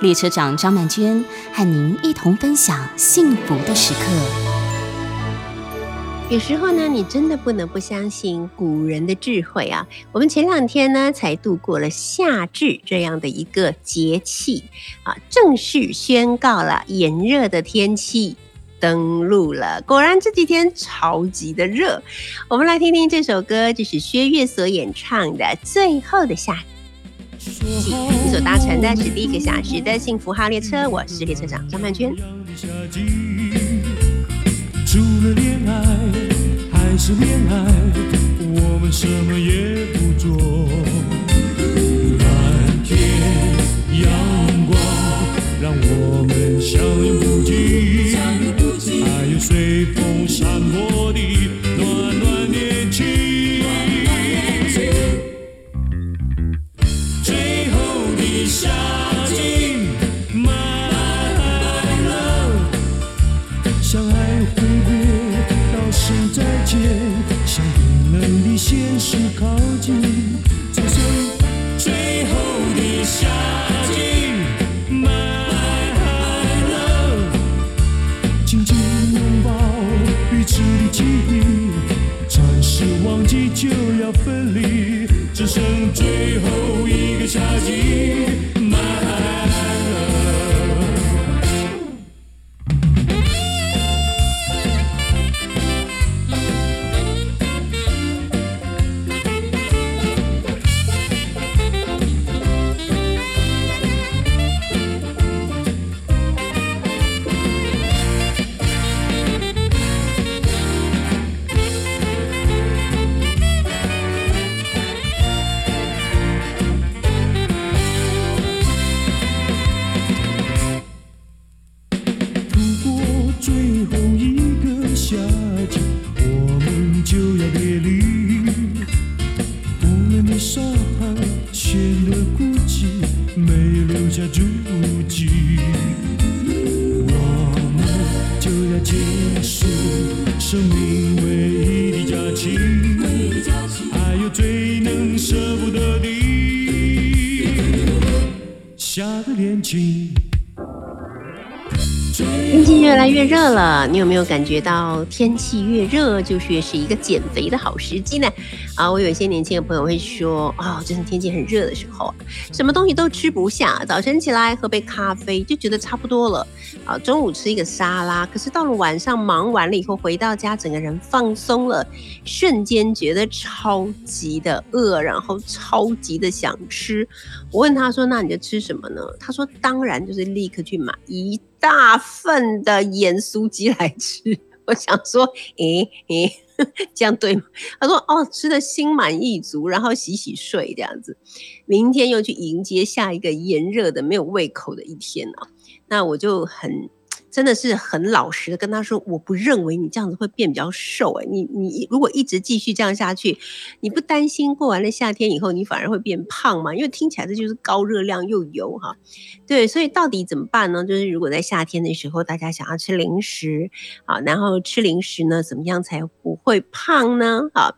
列车长张曼娟和您一同分享幸福的时刻。有时候呢，你真的不能不相信古人的智慧啊！我们前两天呢，才度过了夏至这样的一个节气啊，正式宣告了炎热的天气。登陆了，果然这几天超级的热。我们来听听这首歌，就是薛岳所演唱的《最后的夏》。你所搭乘的是第一个小时的幸福号列车，我是列车长张曼娟。除了恋爱还是恋爱，我们什么也不做。蓝天阳光，让我们相拥不尽。还有随风散落的 dream 来越热了，你有没有感觉到天气越热，就是是一个减肥的好时机呢？啊，我有一些年轻的朋友会说，哦，真的天气很热的时候，什么东西都吃不下，早晨起来喝杯咖啡就觉得差不多了，啊，中午吃一个沙拉，可是到了晚上忙完了以后回到家，整个人放松了，瞬间觉得超级的饿，然后超级的想吃。我问他说，那你就吃什么呢？他说，当然就是立刻去买一。大份的盐酥鸡来吃，我想说，诶诶，这样对吗？他说，哦，吃的心满意足，然后洗洗睡这样子，明天又去迎接下一个炎热的没有胃口的一天啊，那我就很。真的是很老实的跟他说，我不认为你这样子会变比较瘦哎，你你如果一直继续这样下去，你不担心过完了夏天以后你反而会变胖吗？因为听起来这就是高热量又油哈，对，所以到底怎么办呢？就是如果在夏天的时候大家想要吃零食啊，然后吃零食呢，怎么样才不会胖呢？啊。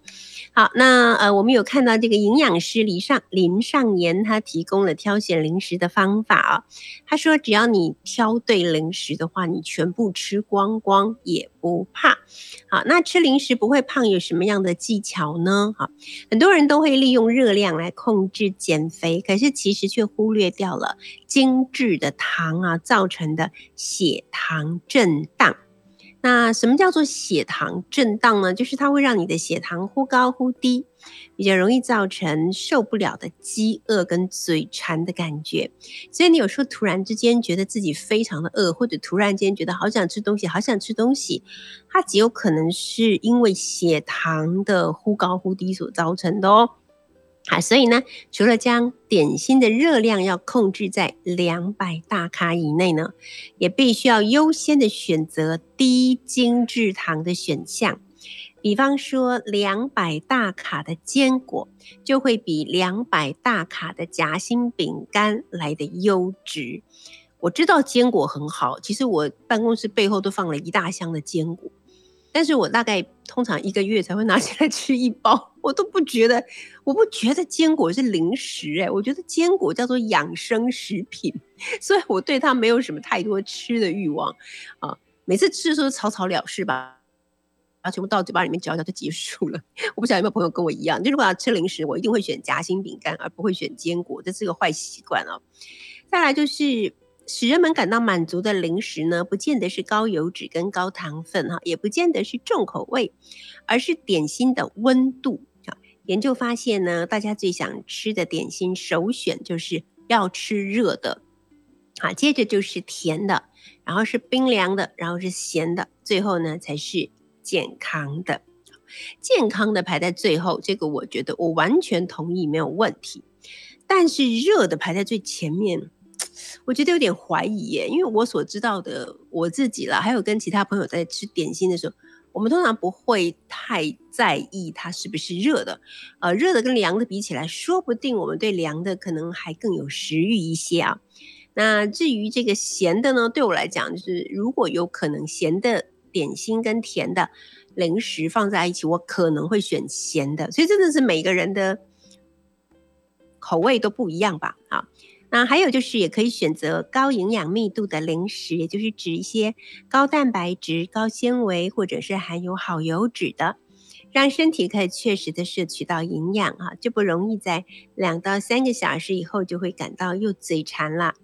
好，那呃，我们有看到这个营养师林上林上言，他提供了挑选零食的方法啊。他说，只要你挑对零食的话，你全部吃光光也不怕。好，那吃零食不会胖有什么样的技巧呢？好，很多人都会利用热量来控制减肥，可是其实却忽略掉了精致的糖啊造成的血糖震荡。那什么叫做血糖震荡呢？就是它会让你的血糖忽高忽低，比较容易造成受不了的饥饿跟嘴馋的感觉。所以你有时候突然之间觉得自己非常的饿，或者突然间觉得好想吃东西，好想吃东西，它极有可能是因为血糖的忽高忽低所造成的哦。啊，所以呢，除了将点心的热量要控制在两百大卡以内呢，也必须要优先的选择低精制糖的选项。比方说，两百大卡的坚果就会比两百大卡的夹心饼干来的优质。我知道坚果很好，其实我办公室背后都放了一大箱的坚果。但是我大概通常一个月才会拿起来吃一包，我都不觉得，我不觉得坚果是零食哎，我觉得坚果叫做养生食品，所以我对它没有什么太多吃的欲望啊。每次吃的时候草草了事吧，然后全部到嘴巴里面嚼嚼就结束了。我不晓得有没有朋友跟我一样，就如果要吃零食，我一定会选夹心饼干，而不会选坚果，这是个坏习惯啊。再来就是。使人们感到满足的零食呢，不见得是高油脂跟高糖分哈，也不见得是重口味，而是点心的温度啊。研究发现呢，大家最想吃的点心首选就是要吃热的，好，接着就是甜的，然后是冰凉的，然后是咸的，最后呢才是健康的。健康的排在最后，这个我觉得我完全同意，没有问题。但是热的排在最前面。我觉得有点怀疑耶，因为我所知道的我自己啦，还有跟其他朋友在吃点心的时候，我们通常不会太在意它是不是热的。呃，热的跟凉的比起来，说不定我们对凉的可能还更有食欲一些啊。那至于这个咸的呢，对我来讲，就是如果有可能咸的点心跟甜的零食放在一起，我可能会选咸的。所以真的是每个人的口味都不一样吧？啊。那还有就是，也可以选择高营养密度的零食，也就是指一些高蛋白质、高纤维，或者是含有好油脂的，让身体可以确实的摄取到营养啊，就不容易在两到三个小时以后就会感到又嘴馋了。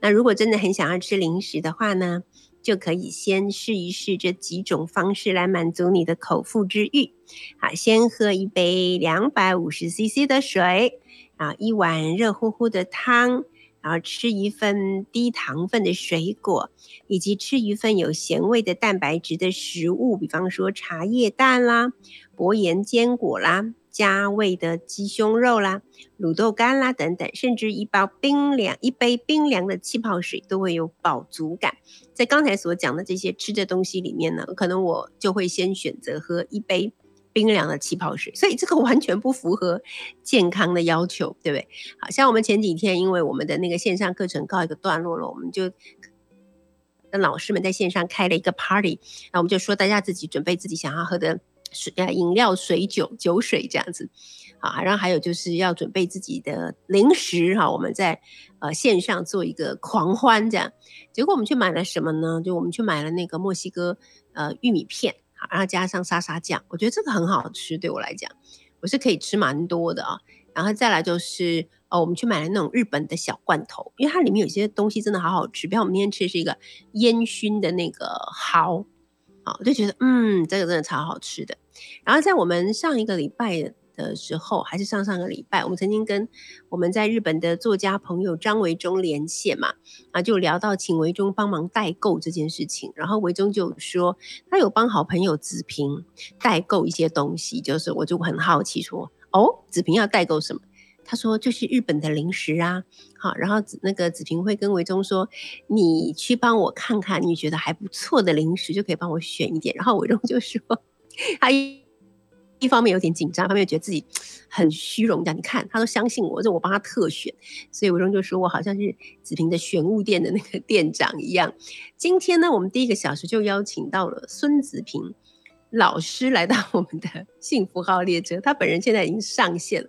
那如果真的很想要吃零食的话呢，就可以先试一试这几种方式来满足你的口腹之欲。好，先喝一杯两百五十 CC 的水。啊，一碗热乎乎的汤，然后吃一份低糖分的水果，以及吃一份有咸味的蛋白质的食物，比方说茶叶蛋啦、薄盐坚果啦、加味的鸡胸肉啦、卤豆干啦等等，甚至一包冰凉、一杯冰凉的气泡水都会有饱足感。在刚才所讲的这些吃的东西里面呢，可能我就会先选择喝一杯。冰凉的气泡水，所以这个完全不符合健康的要求，对不对？好像我们前几天，因为我们的那个线上课程告一个段落了，我们就跟老师们在线上开了一个 party，那我们就说大家自己准备自己想要喝的水啊，饮料、水酒、酒水这样子，啊，然后还有就是要准备自己的零食哈，我们在呃线上做一个狂欢这样，结果我们去买了什么呢？就我们去买了那个墨西哥呃玉米片。然后加上沙沙酱，我觉得这个很好吃。对我来讲，我是可以吃蛮多的啊。然后再来就是，哦，我们去买了那种日本的小罐头，因为它里面有些东西真的好好吃。比方我们今天吃的是一个烟熏的那个蚝，啊，我就觉得，嗯，这个真的超好吃的。然后在我们上一个礼拜。的时候，还是上上个礼拜，我们曾经跟我们在日本的作家朋友张维忠连线嘛，啊，就聊到请维忠帮忙代购这件事情，然后维忠就说他有帮好朋友子平代购一些东西，就是我就很好奇说，哦，子平要代购什么？他说就是日本的零食啊，好，然后那个子平会跟维忠说，你去帮我看看，你觉得还不错的零食就可以帮我选一点，然后维忠就说 他。一方面有点紧张，一方面觉得自己很虚荣。这样你看，他都相信我，就我帮他特选，所以我中就说我好像是子平的玄物店的那个店长一样。今天呢，我们第一个小时就邀请到了孙子平老师来到我们的 幸福号列车，他本人现在已经上线了。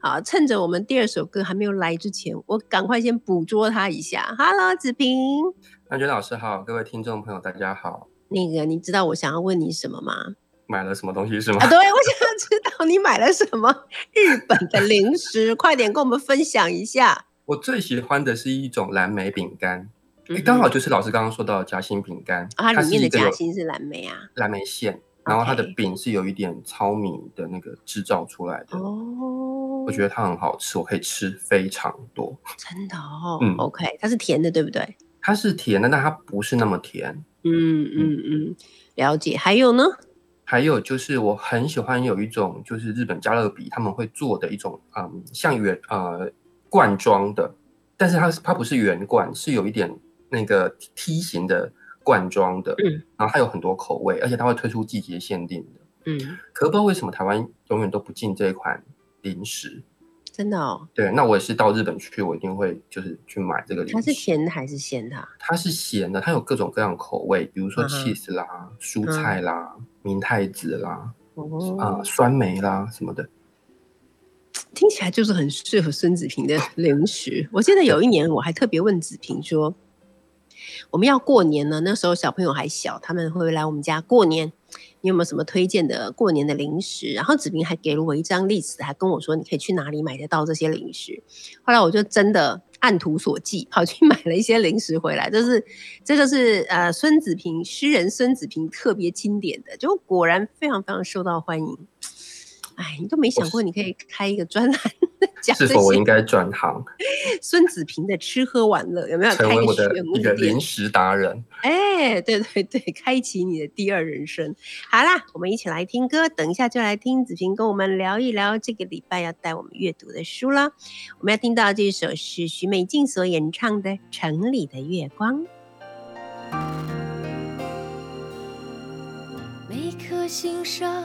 好，趁着我们第二首歌还没有来之前，我赶快先捕捉他一下。Hello，子平，安娟老师好，各位听众朋友大家好。那个，你知道我想要问你什么吗？买了什么东西是吗？啊，对，我想要知道你买了什么日本的零食，快点跟我们分享一下。我最喜欢的是一种蓝莓饼干，刚好就是老师刚刚说到的夹心饼干，它里面的夹心是蓝莓啊，蓝莓馅，然后它的饼是有一点糙米的那个制造出来的哦，我觉得它很好吃，我可以吃非常多，真的哦，嗯，OK，它是甜的对不对？它是甜的，但它不是那么甜，嗯嗯嗯，了解。还有呢？还有就是我很喜欢有一种就是日本加勒比他们会做的一种嗯像圆呃罐装的，但是它它不是圆罐，是有一点那个梯形的罐装的，嗯，然后它有很多口味，而且它会推出季节限定的，嗯，可不知道为什么台湾永远都不进这一款零食。真的哦，对，那我也是到日本去，我一定会就是去买这个零食。它是咸的还是咸的？它是咸的，它有各种各样口味，比如说 cheese 啦、蔬菜啦、明太子啦、啊酸梅啦什么的。听起来就是很适合孙子平的 零食。我记得有一年我还特别问子平说，我们要过年了，那时候小朋友还小，他们会来我们家过年。你有没有什么推荐的过年的零食？然后子平还给了我一张 list，还跟我说你可以去哪里买得到这些零食。后来我就真的按图索骥，跑去买了一些零食回来。就是这个是呃孙子平诗人孙子平特别经典的，就果然非常非常受到欢迎。哎，你都没想过你可以开一个专栏？讲是否我应该转行？孙子平的吃喝玩乐有没有？成为我的一个零食达人？哎，对对对，开启你的第二人生。好啦，我们一起来听歌，等一下就来听子平跟我们聊一聊这个礼拜要带我们阅读的书了。我们要听到这首是徐美静所演唱的《城里的月光》。每颗心上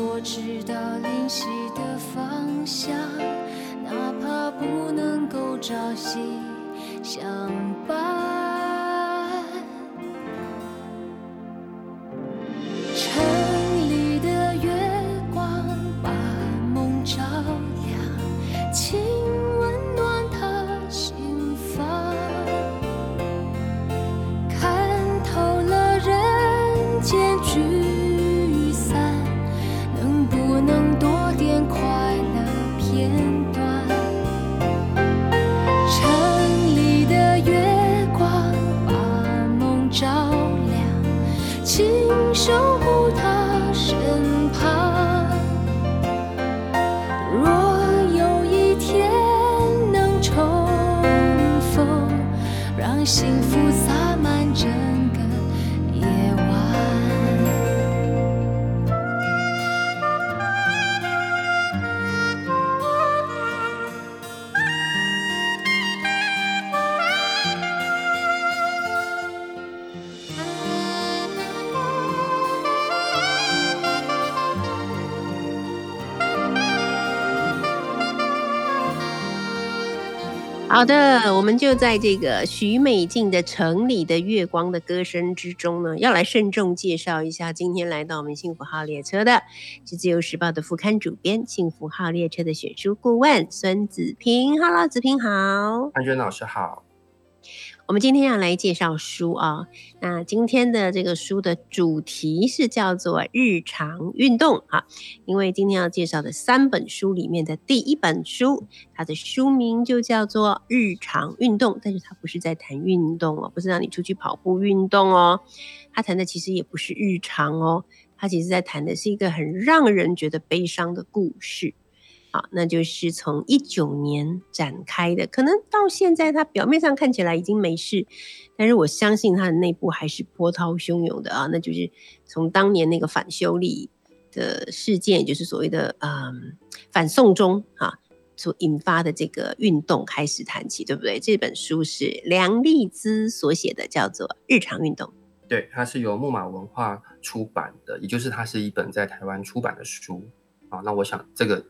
我知道灵犀的方向，哪怕不能够朝夕相伴。好的，我们就在这个许美静的《城里的月光》的歌声之中呢，要来慎重介绍一下今天来到我们幸福号列车的，是自由时报的副刊主编、幸福号列车的选书顾问孙子平。Hello，子平好，安娟老师好。我们今天要来介绍书啊，那今天的这个书的主题是叫做日常运动啊，因为今天要介绍的三本书里面的第一本书，它的书名就叫做日常运动，但是它不是在谈运动哦，不是让你出去跑步运动哦，它谈的其实也不是日常哦，它其实在谈的是一个很让人觉得悲伤的故事。那就是从一九年展开的，可能到现在，它表面上看起来已经没事，但是我相信它的内部还是波涛汹涌的啊。那就是从当年那个反修例的事件，就是所谓的嗯反送中啊所引发的这个运动开始谈起，对不对？这本书是梁丽姿所写的，叫做《日常运动》。对，它是由木马文化出版的，也就是它是一本在台湾出版的书啊。那我想这个。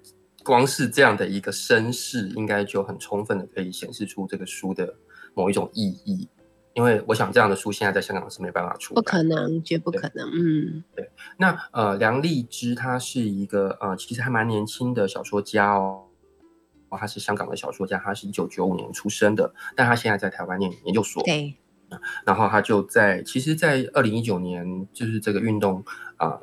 光是这样的一个身世，应该就很充分的可以显示出这个书的某一种意义。因为我想这样的书现在在香港是没办法出，不可能，绝不可能。嗯，对。那呃，梁丽芝她是一个呃，其实还蛮年轻的小说家哦。哦，他是香港的小说家，他是一九九五年出生的，但他现在在台湾念研究所。对。然后他就在其实，在二零一九年就是这个运动啊、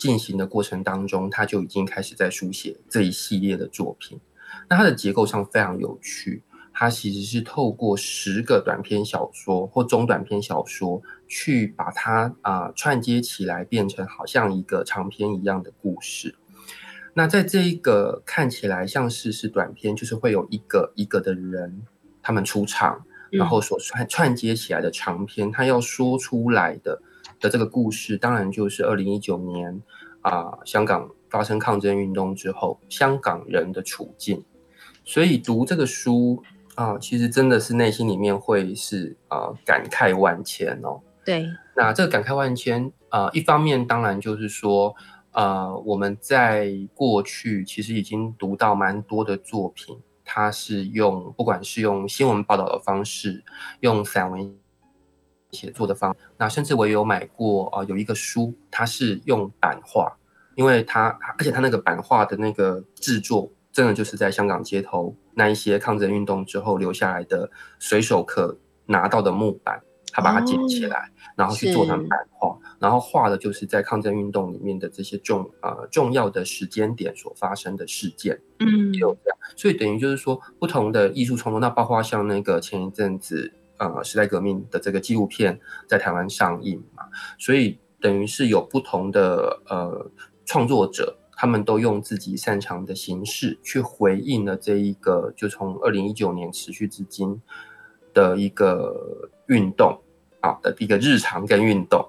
进行的过程当中，他就已经开始在书写这一系列的作品。那它的结构上非常有趣，它其实是透过十个短篇小说或中短篇小说，去把它啊、串接起来，变成好像一个长篇一样的故事。那在这一个看起来像是是短篇，就是会有一个一个的人他们出场，然后所串串接起来的长篇，他要说出来的的这个故事，当然就是二零一九年啊、香港发生抗争运动之后，香港人的处境。所以读这个书啊、其实真的是内心里面会是啊、感慨万千哦。对，那这个感慨万千，啊，一方面当然就是说，呃，我们在过去其实已经读到蛮多的作品，它是用不管是用新闻报道的方式，用散文写作的方，那甚至我也有买过，呃，有一个书，它是用版画，因为它而且它那个版画的那个制作，真的就是在香港街头那一些抗争运动之后留下来的随手可拿到的木板。他把它捡起来，然后去做成版画，然后画的就是在抗争运动里面的这些重呃重要的时间点所发生的事件，嗯。也有这样，所以等于就是说不同的艺术创作，那包括像那个前一阵子呃时代革命的这个纪录片在台湾上映嘛，所以等于是有不同的呃创作者。他们都用自己擅长的形式去回应了这一个，就从二零一九年持续至今的一个运动啊的一个日常跟运动。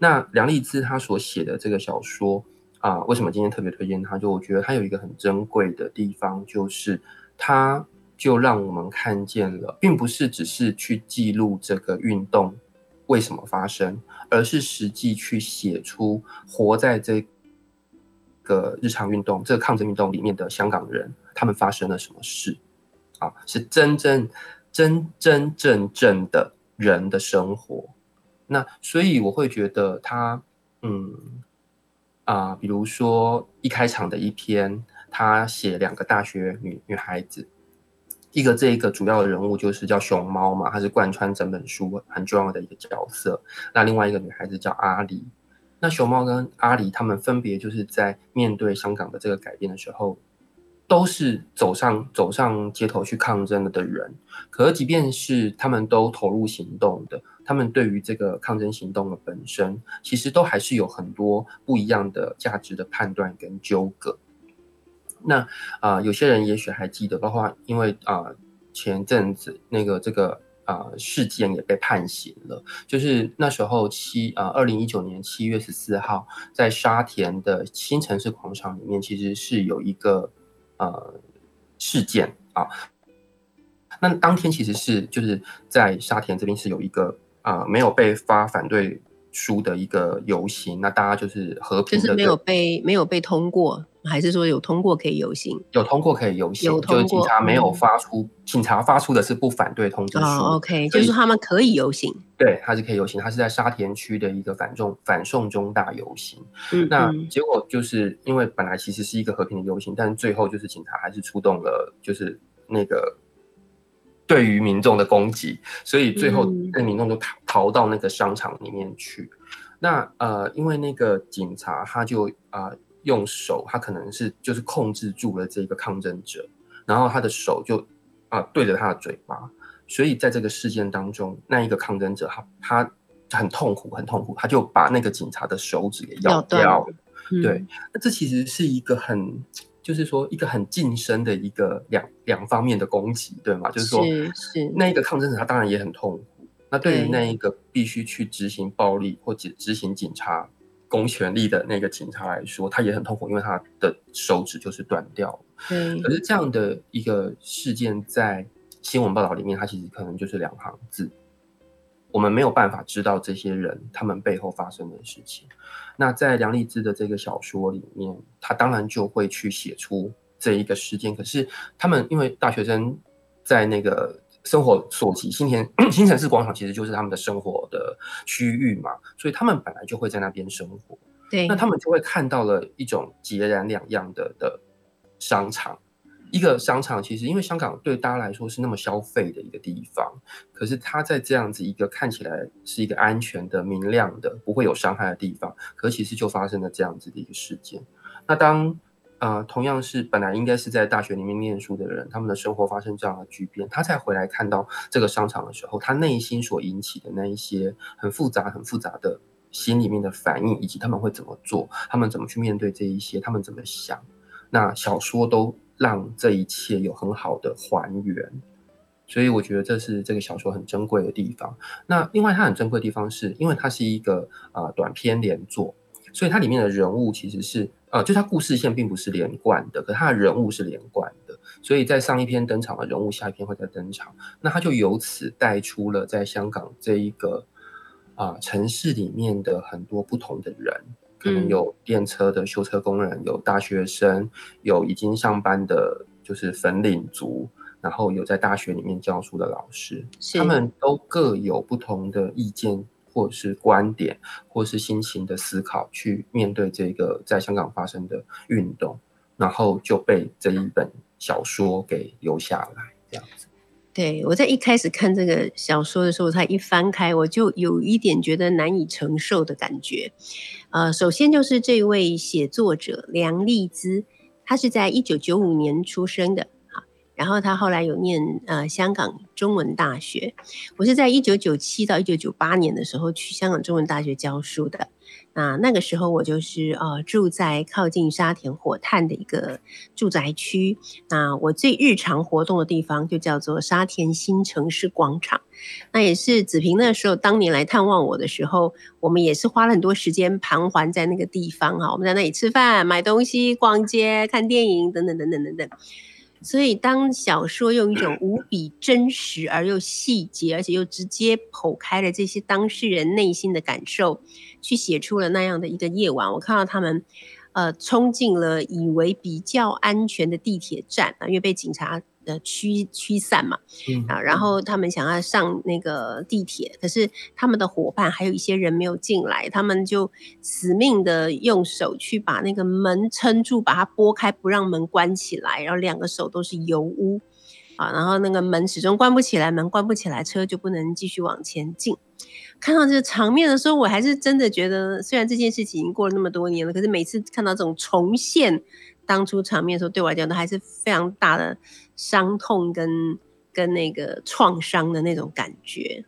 那梁立姿她所写的这个小说啊，为什么今天特别推荐它？就我觉得它有一个很珍贵的地方，就是它就让我们看见了，并不是只是去记录这个运动为什么发生，而是实际去写出活在这个日常运动、这个抗争运动里面的香港人，他们发生了什么事啊？是真正。真真正正的人的生活，那所以我会觉得他，嗯啊、比如说一开场的一篇，他写两个大学女女孩子，一个这一个主要的人物就是叫熊猫嘛，它是贯穿整本书很重要的一个角色。那另外一个女孩子叫阿里，那熊猫跟阿里他们分别就是在面对香港的这个改变的时候。都是走上走上街头去抗争了的人，可是即便是他们都投入行动的，他们对于这个抗争行动的本身，其实都还是有很多不一样的价值的判断跟纠葛。那啊、呃有些人也许还记得，包括因为啊、呃前阵子那个这个啊、呃事件也被判刑了，就是那时候七啊二零一九年七月十四号，在沙田的新城市广场里面，其实是有一个。呃，事件啊，那当天其实是就是在沙田这边是有一个啊、呃、没有被发反对书的一个游行，那大家就是和平的，就是没有被没有被通过，还是说有通过可以游行？有通过可以游行，有通过就是警察没有发出，嗯、警察发出的是不反对通知书。哦，OK，就是他们可以游行，对，他是可以游行，他是在沙田区的一个反中反送中大游行。嗯，那结果就是因为本来其实是一个和平的游行，但最后就是警察还是出动了，就是那个对于民众的攻击，所以最后那民众就逃逃到那个商场里面去。那呃，因为那个警察他就啊、呃、用手，他可能是就是控制住了这个抗争者，然后他的手就啊、呃、对着他的嘴巴，所以在这个事件当中，那一个抗争者他他很痛苦，很痛苦，他就把那个警察的手指给咬掉了。嗯、对，那这其实是一个很。就是说，一个很近身的一个两两方面的攻击，对吗？就是说，是是那一个抗争者，他当然也很痛苦。那对于那一个必须去执行暴力或者执行警察公权力的那个警察来说，他也很痛苦，因为他的手指就是断掉了。对。可是这样的一个事件，在新闻报道里面，它其实可能就是两行字。我们没有办法知道这些人他们背后发生的事情。那在梁丽芝的这个小说里面，他当然就会去写出这一个事件。可是他们因为大学生在那个生活所及，新田 新城市广场其实就是他们的生活的区域嘛，所以他们本来就会在那边生活。对，那他们就会看到了一种截然两样的的商场。一个商场其实，因为香港对大家来说是那么消费的一个地方，可是它在这样子一个看起来是一个安全的、明亮的、不会有伤害的地方，可其实就发生了这样子的一个事件。那当呃同样是本来应该是在大学里面念书的人，他们的生活发生这样的巨变，他再回来看到这个商场的时候，他内心所引起的那一些很复杂、很复杂的心里面的反应，以及他们会怎么做，他们怎么去面对这一些，他们怎么想，那小说都。让这一切有很好的还原，所以我觉得这是这个小说很珍贵的地方。那另外它很珍贵的地方是，因为它是一个啊短篇连作，所以它里面的人物其实是呃，就它故事线并不是连贯的，可它的人物是连贯的。所以在上一篇登场的人物，下一篇会再登场，那它就由此带出了在香港这一个啊城市里面的很多不同的人。可能有电车的修车工人，有大学生，有已经上班的，就是粉领族，然后有在大学里面教书的老师，他们都各有不同的意见，或是观点，或是心情的思考，去面对这个在香港发生的运动，然后就被这一本小说给留下来，这样子。对我在一开始看这个小说的时候，才一翻开，我就有一点觉得难以承受的感觉。呃，首先就是这位写作者梁丽姿，她是在一九九五年出生的，然后他后来有念呃香港中文大学，我是在一九九七到一九九八年的时候去香港中文大学教书的。那那个时候我就是呃住在靠近沙田火炭的一个住宅区，那我最日常活动的地方就叫做沙田新城市广场，那也是子平那时候当年来探望我的时候，我们也是花了很多时间盘桓在那个地方哈，我们在那里吃饭、买东西、逛街、看电影等等等等等等。所以，当小说用一种无比真实而又细节，而且又直接剖开了这些当事人内心的感受，去写出了那样的一个夜晚，我看到他们，呃，冲进了以为比较安全的地铁站啊，因为被警察。的驱驱散嘛，啊，然后他们想要上那个地铁，可是他们的伙伴还有一些人没有进来，他们就死命的用手去把那个门撑住，把它拨开，不让门关起来，然后两个手都是油污，啊，然后那个门始终关不起来，门关不起来，车就不能继续往前进。看到这个场面的时候，我还是真的觉得，虽然这件事情已经过了那么多年了，可是每次看到这种重现。当初场面的时候，对我来讲都还是非常大的伤痛跟跟那个创伤的那种感觉。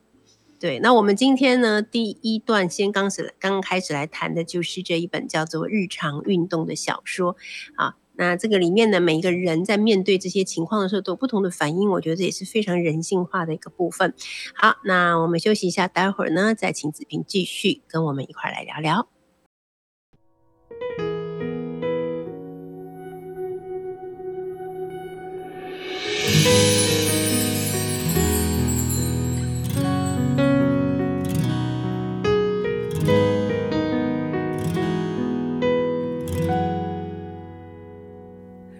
对，那我们今天呢，第一段先刚始刚开始来谈的就是这一本叫做《日常运动》的小说啊。那这个里面呢，每一个人在面对这些情况的时候都有不同的反应，我觉得这也是非常人性化的一个部分。好，那我们休息一下，待会儿呢再请子平继续跟我们一块来聊聊。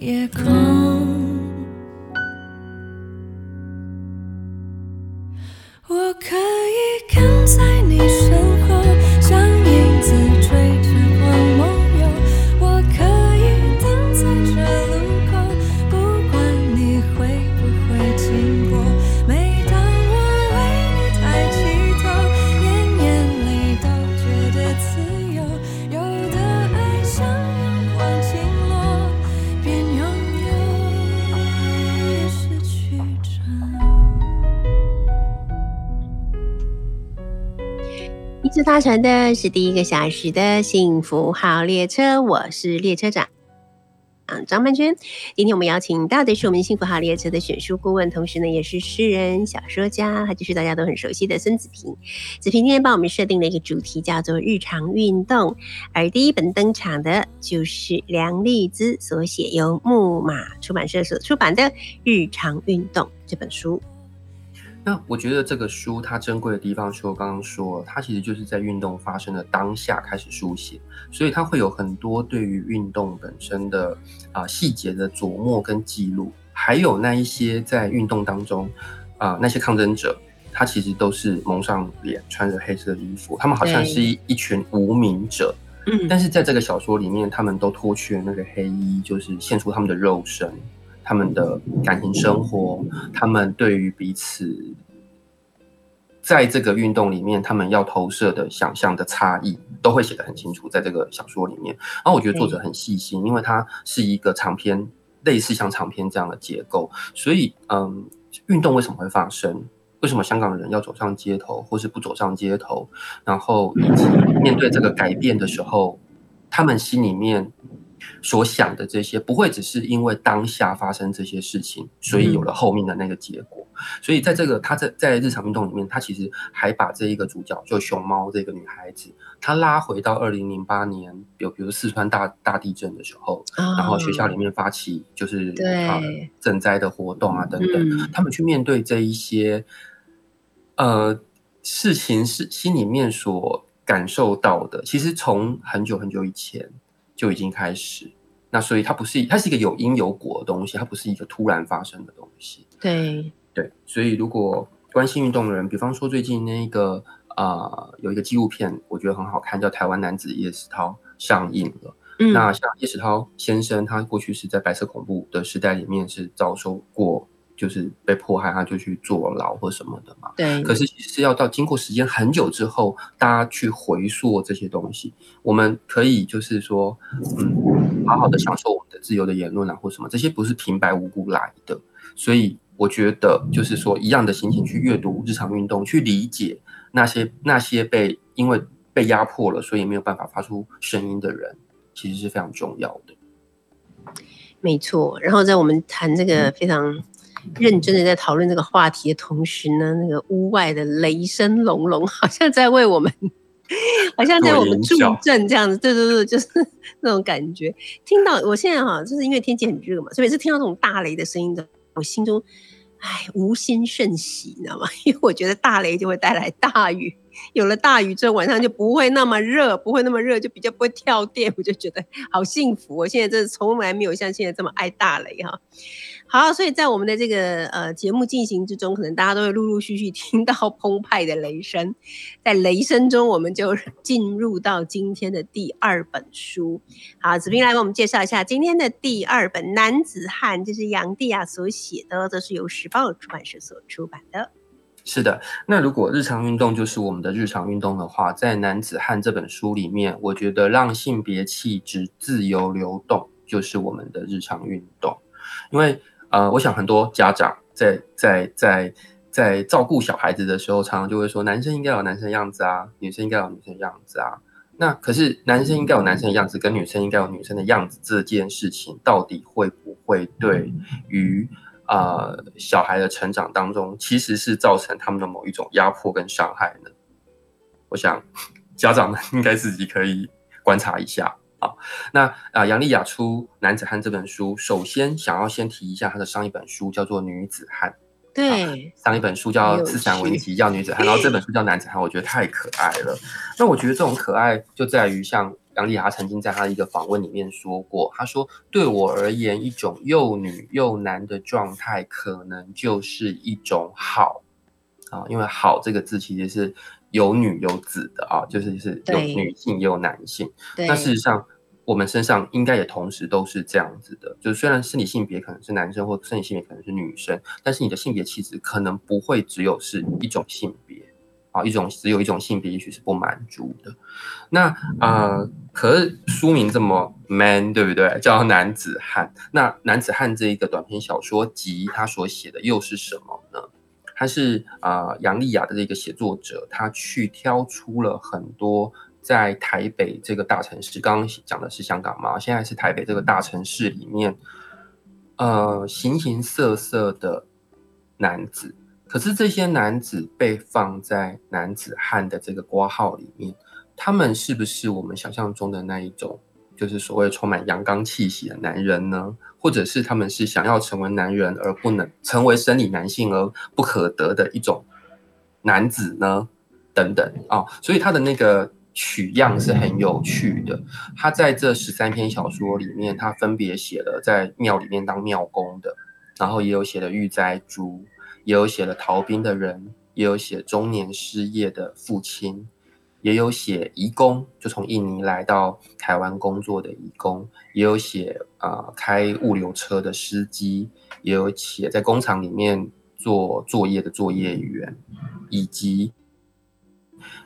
夜空。我可以跟在搭乘的是第一个小时的幸福号列车，我是列车长。张曼娟。今天我们邀请到的是我们幸福号列车的选书顾问，同时呢也是诗人、小说家，他就是大家都很熟悉的孙子平。子平今天帮我们设定了一个主题，叫做日常运动。而第一本登场的就是梁丽姿所写，由木马出版社所出版的《日常运动》这本书。那我觉得这个书它珍贵的地方，是我刚刚说，它其实就是在运动发生的当下开始书写，所以它会有很多对于运动本身的啊细节的琢磨跟记录，还有那一些在运动当中啊那些抗争者，他其实都是蒙上脸，穿着黑色的衣服，他们好像是一一群无名者，嗯。但是在这个小说里面，他们都脱去了那个黑衣，就是献出他们的肉身。他们的感情生活，他们对于彼此，在这个运动里面，他们要投射的想象的差异，都会写得很清楚，在这个小说里面。然后我觉得作者很细心，因为它是一个长篇，类似像长篇这样的结构，所以嗯，运动为什么会发生？为什么香港人要走上街头，或是不走上街头？然后以及面对这个改变的时候，他们心里面。所想的这些不会只是因为当下发生这些事情，所以有了后面的那个结果。所以在这个他在在日常运动里面，他其实还把这一个主角就熊猫这个女孩子，她拉回到二零零八年，比比如四川大大地震的时候，然后学校里面发起就是啊赈灾的活动啊等等，他们去面对这一些呃事情是心里面所感受到的，其实从很久很久以前。就已经开始，那所以它不是它是一个有因有果的东西，它不是一个突然发生的东西。对对，所以如果关心运动的人，比方说最近那个啊有一个纪录片，我觉得很好看，叫《台湾男子叶世涛》上映了。嗯，那像叶世涛先生，他过去是在白色恐怖的时代里面是遭受过。就是被迫害，他就去坐牢或什么的嘛。对。可是其实要到经过时间很久之后，大家去回溯这些东西，我们可以就是说，嗯，好好的享受我们的自由的言论啊，或什么，这些不是平白无故来的。所以我觉得，就是说，一样的心情去阅读日常运动，去理解那些那些被因为被压迫了，所以没有办法发出声音的人，其实是非常重要的。没错。然后在我们谈这个非常。认真的在讨论这个话题的同时呢，那个屋外的雷声隆隆，好像在为我们，好像在我们助阵这样子。对对对，就是那种感觉。听到我现在哈，就是因为天气很热嘛，所以每次听到这种大雷的声音的，我心中，哎，无心甚喜，你知道吗？因为我觉得大雷就会带来大雨，有了大雨之后，晚上就不会那么热，不会那么热，就比较不会跳电，我就觉得好幸福。我现在真的从来没有像现在这么爱大雷哈。好，所以在我们的这个呃节目进行之中，可能大家都会陆陆续续 听到澎湃的雷声。在雷声中，我们就 进入到今天的第二本书。好，子平来给我们介绍一下今天的第二本《男子汉》，这是杨帝亚所写的，这是由时报出版社所出版的。是的，那如果日常运动就是我们的日常运动的话，在《男子汉》这本书里面，我觉得让性别气质自由流动就是我们的日常运动，因为。呃，我想很多家长在在在在照顾小孩子的时候，常常就会说，男生应该有男生的样子啊，女生应该有女生的样子啊。那可是男生应该有男生的样子，跟女生应该有女生的样子这件事情，到底会不会对于呃小孩的成长当中，其实是造成他们的某一种压迫跟伤害呢？我想家长们应该自己可以观察一下。好，那啊，杨丽雅出《男子汉》这本书，首先想要先提一下她的上一本书叫做《女子汉》。对，上一本书叫《自散文集》，叫《女子汉》，然后这本书叫《男子汉》，我觉得太可爱了。那我觉得这种可爱就在于，像杨丽雅曾经在她的一个访问里面说过，她说：“对我而言，一种又女又男的状态，可能就是一种好啊，因为‘好’这个字其实是。”有女有子的啊，就是是有女性也有男性。那事实上，我们身上应该也同时都是这样子的。就是虽然生理性别可能是男生，或生理性别可能是女生，但是你的性别气质可能不会只有是一种性别啊，一种只有一种性别，也许是不满足的。那呃，可是书名这么 man，对不对？叫男子汉。那男子汉这一个短篇小说集，他所写的又是什么呢？他是啊，杨丽雅的这个写作者，他去挑出了很多在台北这个大城市，刚刚讲的是香港嘛，现在是台北这个大城市里面，呃，形形色色的男子，可是这些男子被放在男子汉的这个挂号里面，他们是不是我们想象中的那一种，就是所谓充满阳刚气息的男人呢？或者是他们是想要成为男人而不能成为生理男性而不可得的一种男子呢？等等啊，所以他的那个取样是很有趣的。他在这十三篇小说里面，他分别写了在庙里面当庙工的，然后也有写了玉斋猪，也有写了逃兵的人，也有写中年失业的父亲，也有写移工，就从印尼来到台湾工作的移工，也有写啊开物流车的司机，也有写在工厂里面做作业的作业员，以及。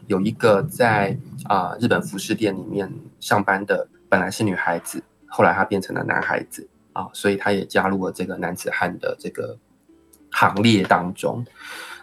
有一个在啊日本服饰店里面上班的，本来是女孩子，后来她变成了男孩子啊，所以他也加入了这个男子汉的这个行列当中。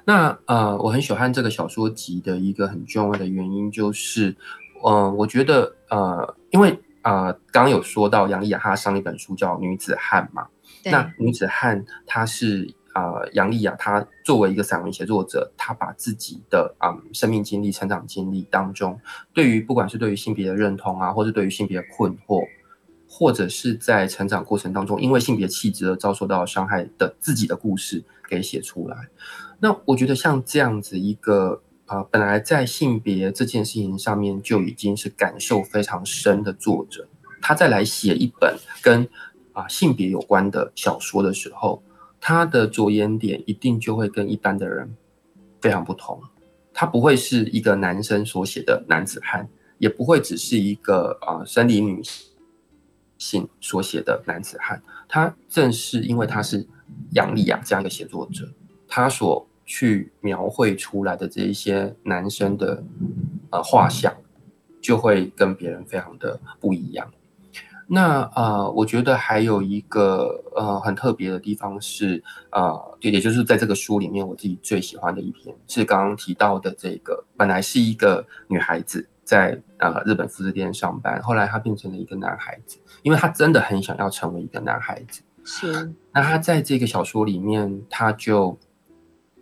那呃，我很喜欢这个小说集的一个很重要的原因就是，呃，我觉得呃，因为呃，刚刚有说到杨丽雅她上一本书叫《女子汉》嘛，那女子汉她是。呃，杨丽雅她作为一个散文写作者，她把自己的啊生命经历、成长经历当中，对于不管是对于性别的认同啊，或者对于性别的困惑，或者是在成长过程当中因为性别气质而遭受到伤害的自己的故事给写出来。那我觉得像这样子一个啊，本来在性别这件事情上面就已经是感受非常深的作者，他再来写一本跟啊性别有关的小说的时候。他的着眼点一定就会跟一般的人非常不同，他不会是一个男生所写的男子汉，也不会只是一个啊生理女性信所写的男子汉。他正是因为他是杨丽雅这样一个写作者，他所去描绘出来的这一些男生的呃画像，就会跟别人非常的不一样。那呃，我觉得还有一个呃很特别的地方是，呃，也就是在这个书里面，我自己最喜欢的一篇是刚刚提到的这个，本来是一个女孩子在呃日本服饰店上班，后来她变成了一个男孩子，因为他真的很想要成为一个男孩子。是。那他在这个小说里面，他就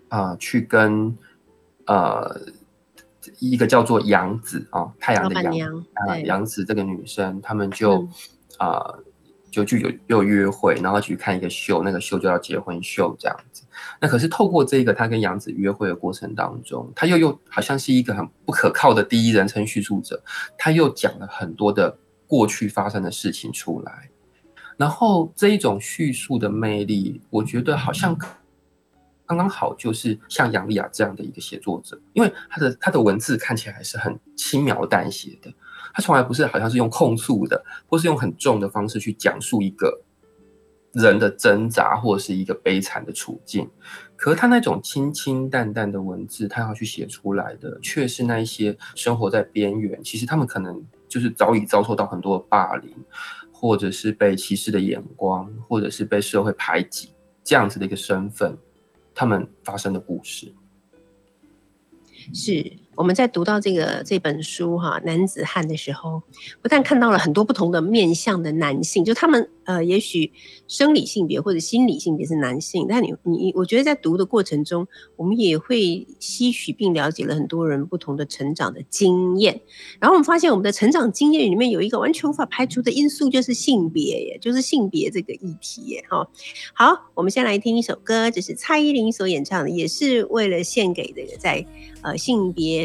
啊去跟呃一个叫做杨子啊太阳的阳啊杨子这个女生，他们就。啊，就去有又约会，然后去看一个秀，那个秀就要结婚秀这样子。那可是透过这个他跟杨子约会的过程当中，他又又好像是一个很不可靠的第一人称叙述者，他又讲了很多的过去发生的事情出来。然后这一种叙述的魅力，我觉得好像刚刚好，就是像杨丽雅这样的一个写作者，因为他的他的文字看起来是很轻描淡写的。他从来不是好像是用控诉的，或是用很重的方式去讲述一个人的挣扎，或者是一个悲惨的处境。可是他那种清清淡淡的文字，他要去写出来的，却是那一些生活在边缘，其实他们可能就是早已遭受到很多的霸凌，或者是被歧视的眼光，或者是被社会排挤这样子的一个身份，他们发生的故事。是。我们在读到这个这本书哈，男子汉的时候，不但看到了很多不同的面向的男性，就他们呃，也许生理性别或者心理性别是男性，但你你，我觉得在读的过程中，我们也会吸取并了解了很多人不同的成长的经验，然后我们发现我们的成长经验里面有一个完全无法排除的因素，就是性别耶，就是性别这个议题耶哈。好，我们先来听一首歌，这是蔡依林所演唱的，也是为了献给这个在呃性别。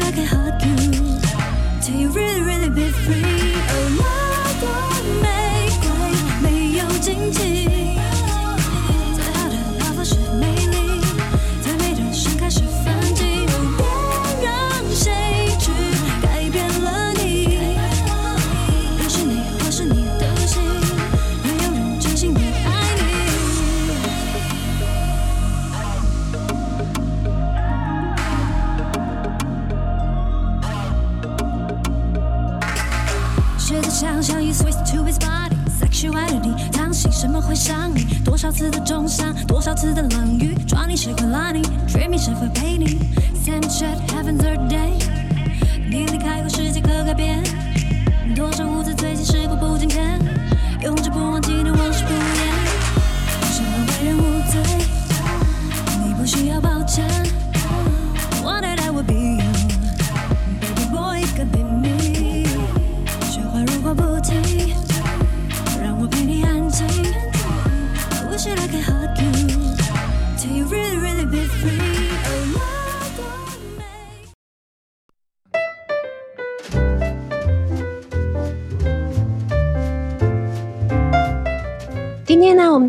的玫瑰没有会伤你？多少次的重伤，多少次的冷雨，抓你时会拉你，dreaming 是否陪你？Same shit happens every day。你离开后，世界可改变。多少无知最近时过不经天，永志不忘纪念往事不言。什么为人无罪？你不需要抱歉。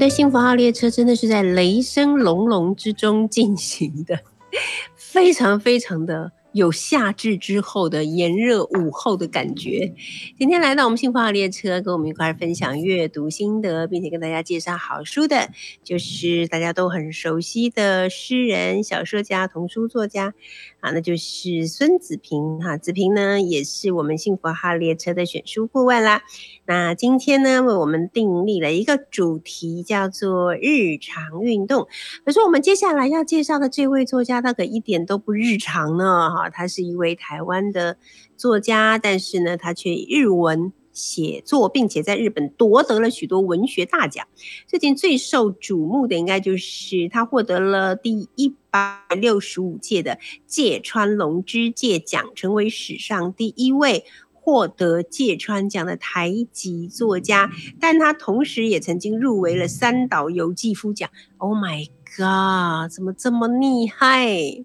幸福号列车真的是在雷声隆隆之中进行的，非常非常的有夏至之后的炎热午后的感觉。今天来到我们幸福号列车，跟我们一块分享阅读心得，并且跟大家介绍好书的，就是大家都很熟悉的诗人、小说家、童书作家啊，那就是孙子平哈。子平呢，也是我们幸福号列车的选书顾问啦。那今天呢，为我们订立了一个主题，叫做日常运动。可是我们接下来要介绍的这位作家，他可一点都不日常呢，哈，他是一位台湾的作家，但是呢，他却日文写作，并且在日本夺得了许多文学大奖。最近最受瞩目的，应该就是他获得了第一百六十五届的芥川龙之介奖，成为史上第一位。获得芥川奖的台籍作家，但他同时也曾经入围了三岛由纪夫奖。Oh my god，怎么这么厉害？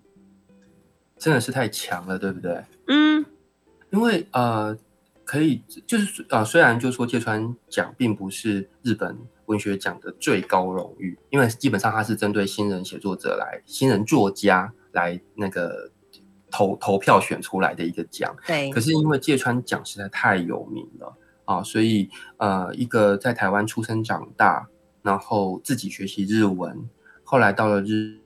真的是太强了，对不对？嗯，因为呃，可以就是呃，虽然就说芥川奖并不是日本文学奖的最高荣誉，因为基本上它是针对新人写作者来、新人作家来那个投投票选出来的一个奖。对可，是因为芥川奖实在太有名了啊，所以呃，一个在台湾出生长大，然后自己学习日文，后来到了日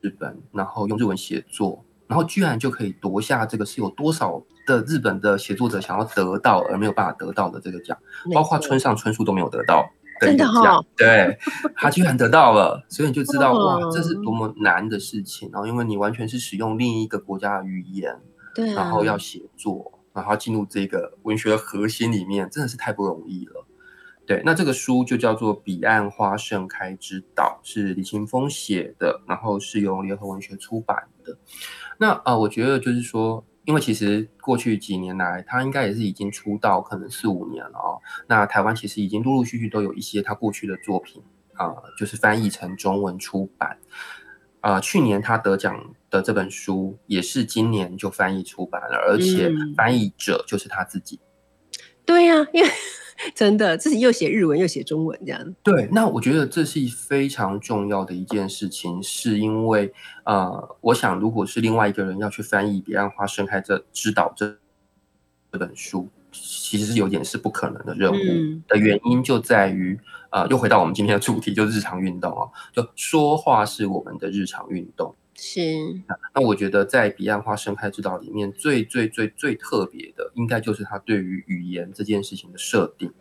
日本，然后用日文写作，然后居然就可以夺下这个是有多少的日本的写作者想要得到而没有办法得到的这个奖，包括村上春树都没有得到的奖，哦对他居然得到了，所以你就知道哇哦，这是多么难的事情。然后因为你完全是使用另一个国家的语言，对啊，然后要写作，然后进入这个文学的核心里面，真的是太不容易了。对，那这个书就叫做《彼岸花盛开之岛》，是李清峰写的，然后是由联合文学出版的。那啊、呃我觉得就是说，因为其实过去几年来，他应该也是已经出道可能四五年了哦。那台湾其实已经陆陆续续都有一些他过去的作品啊、就是翻译成中文出版。啊、去年他得奖的这本书也是今年就翻译出版了，而且嗯翻译者就是他自己。对呀、因为真的自己又写日文又写中文这样。对，那我觉得这是非常重要的一件事情，是因为呃，我想如果是另外一个人要去翻译《彼岸花盛开这指导》这这本书，其实是有点是不可能的任务。嗯的原因就在于，呃，又回到我们今天的主题，就是日常运动哦，就说话是我们的日常运动。是，那我觉得在《彼岸花盛开之岛》里面，最最最最特别的，应该就是他对于语言这件事情的设定。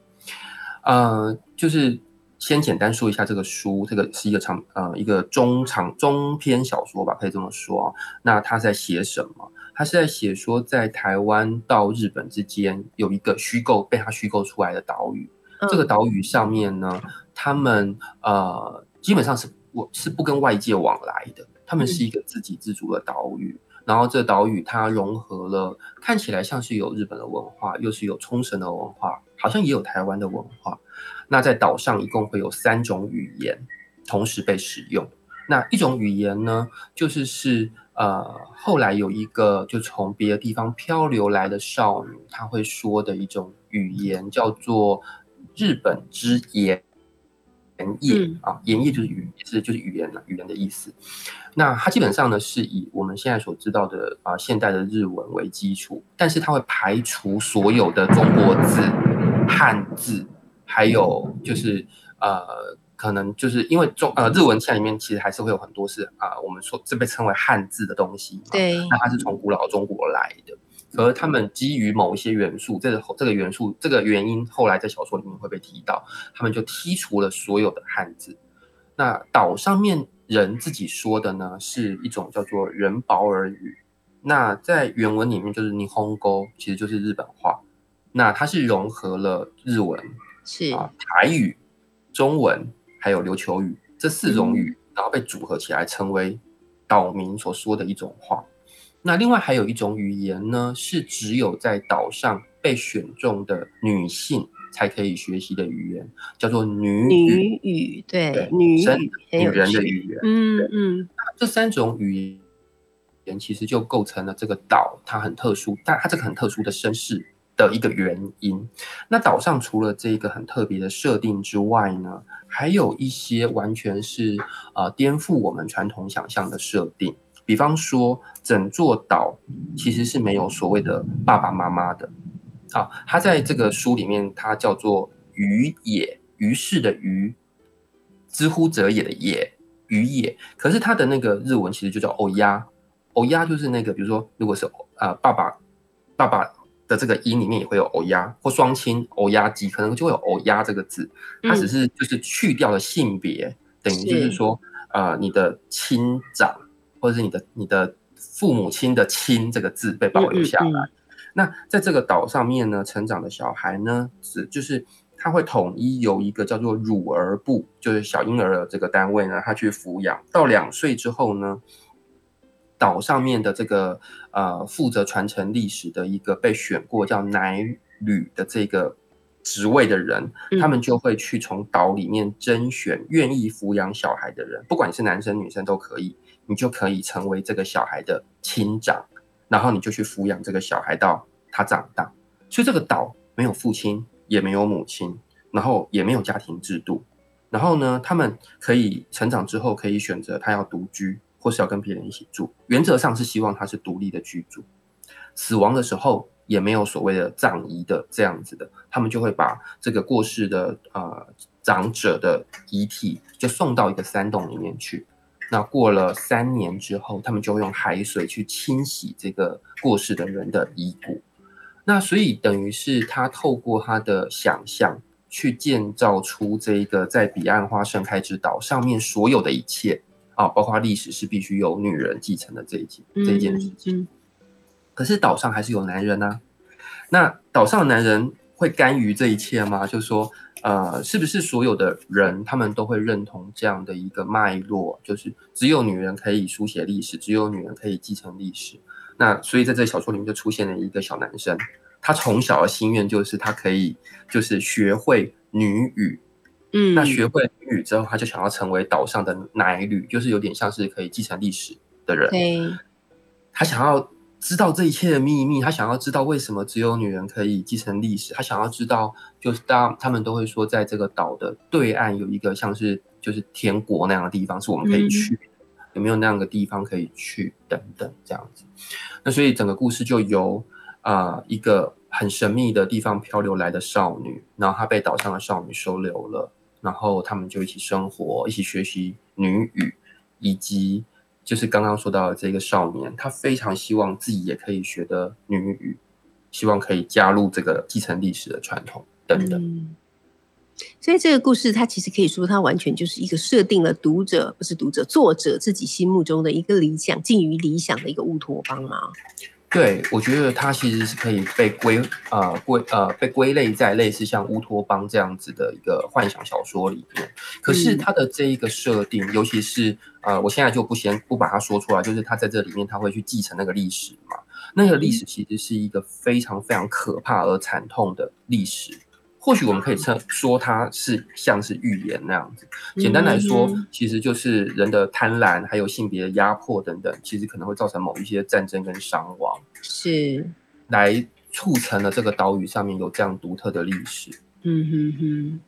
呃，就是先简单说一下这个书，这个是一个长呃一个中长中篇小说吧，可以这么说啊。那他在写什么？他是在写说，在台湾到日本之间有一个虚构被他虚构出来的岛屿。这个嗯岛屿上面呢，他们呃基本上是我是不跟外界往来的，他们是一个自给自足的岛屿。然后这岛屿它融合了看起来像是有日本的文化，又是有冲绳的文化，好像也有台湾的文化。那在岛上一共会有三种语言同时被使用。那一种语言呢，就是是呃后来有一个就从别的地方漂流来的少女，她会说的一种语言，叫做日本之言。言叶嗯啊，言叶就是语，是就是语言了语言的意思。那它基本上呢是以我们现在所知道的啊、现代的日文为基础，但是它会排除所有的中国字、汉字，还有就是呃，可能就是因为中呃日文现在里面其实还是会有很多是啊、我们说这被称为汉字的东西嘛，对，那它是从古老中国来的。可是他们基于某一些元素，这个这个元素这个原因，后来在小说里面会被提到，他们就剔除了所有的汉字。那岛上面人自己说的呢，是一种叫做人保尔语。那在原文里面就是霓虹沟，其实就是日本话。那它是融合了日文、是啊台语、中文还有琉球语这四种语，然后被组合起来成为岛民所说的一种话。那另外还有一种语言呢，是只有在岛上被选中的女性才可以学习的语言，叫做女语。女语，对对女生语女人的语言。嗯嗯，这三种语言其实就构成了这个岛它很特殊，但它这个很特殊的身世的一个原因。那岛上除了这个很特别的设定之外呢，还有一些完全是呃颠覆我们传统想象的设定。比方说，整座岛其实是没有所谓的爸爸妈妈的啊。他在这个书里面，他叫做“于也”，于是的于，知乎者也的也，于也。可是他的那个日文其实就叫欧鸭，欧鸭就是那个，比如说，如果是呃爸爸爸爸的这个音里面也会有欧鸭，或双亲欧鸭鸡，可能就会有欧鸭这个字。它只是就是去掉了性别，等于就是说，呃，你的亲长或者是你的你的父母亲的亲这个字被保留下来。嗯那在这个岛上面呢，成长的小孩呢，只就是他会统一由一个叫做乳儿部，就是小婴儿的这个单位呢，他去抚养。到两岁之后呢，岛上面的这个呃负责传承历史的一个被选过叫奶旅的这个职位的人，嗯他们就会去从岛里面甄选愿意抚养小孩的人，不管你是男生女生都可以，你就可以成为这个小孩的亲长。然后你就去抚养这个小孩到他长大，所以这个岛没有父亲，也没有母亲，然后也没有家庭制度。然后呢，他们可以成长之后可以选择他要独居，或是要跟别人一起住。原则上是希望他是独立的居住。死亡的时候也没有所谓的葬仪的这样子的，他们就会把这个过世的呃长者的遗体就送到一个山洞里面去。那过了三年之后，他们就用海水去清洗这个过世的人的遗骨。那所以等于是他透过他的想象，去建造出这一个在彼岸花盛开之岛上面所有的一切啊，包括历史是必须由女人继承的这一件这一件事情。嗯可是岛上还是有男人啊，那岛上的男人会甘于这一切吗？就是说，呃，是不是所有的人他们都会认同这样的一个脉络？就是只有女人可以书写历史，只有女人可以继承历史。那所以在这小说里面就出现了一个小男生，他从小的心愿就是他可以就是学会女语。嗯，那学会女语之后，他就想要成为岛上的奶女，就是有点像是可以继承历史的人。对，他想要知道这一切的秘密，他想要知道为什么只有女人可以继承历史，他想要知道，就是当他们都会说，在这个岛的对岸有一个像是就是天国那样的地方，是我们可以去，有没有那样的地方可以去等等这样子。那所以整个故事就由啊、一个很神秘的地方漂流来的少女，然后她被岛上的少女收留了，然后他们就一起生活，一起学习女语，以及就是刚刚说到的这个少年，他非常希望自己也可以学的女语，希望可以加入这个继承历史的传统等等。所以这个故事它其实可以说，它完全就是一个设定了读者不是读者，作者自己心目中的一个理想，近于理想的一个乌托邦啊。对，我觉得它其实是可以被归呃归呃被归类在类似像乌托邦这样子的一个幻想小说里面。可是嗯它的这一个设定，尤其是呃，我现在就不先不把它说出来，就是它在这里面它会去继承那个历史嘛。那个历史其实是一个非常非常可怕而惨痛的历史。或许我们可以称说它是像是预言那样子。简单来说嗯，其实就是人的贪婪，还有性别的压迫等等，其实可能会造成某一些战争跟伤亡。是，来促成了这个岛屿上面有这样独特的历史。嗯哼哼。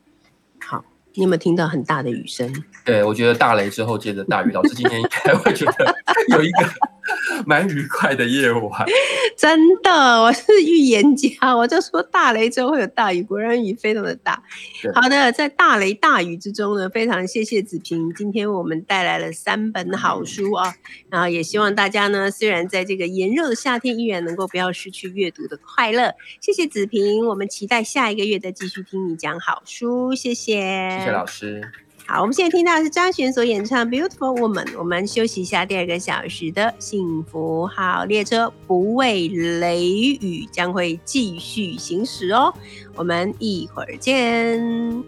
好，你有没有听到很大的雨声？对我觉得大雷之后接着大雨，老师今天应该会觉得有一个 蛮愉快的夜晚。真的，我是预言家，我就说大雷之后会有大雨，果然雨非常的大。好的，在大雷大雨之中呢，非常谢谢子平，今天我们带来了三本好书啊，然后也希望大家呢，虽然在这个炎热的夏天，依然能够不要失去阅读的快乐。谢谢子平，我们期待下一个月再继续听你讲好书，谢谢，谢谢老师。好，我们现在听到的是张悬所演唱《Beautiful Woman》。我们休息一下，第二个小时的幸福号列车不畏雷雨将会继续行驶哦。我们一会儿见。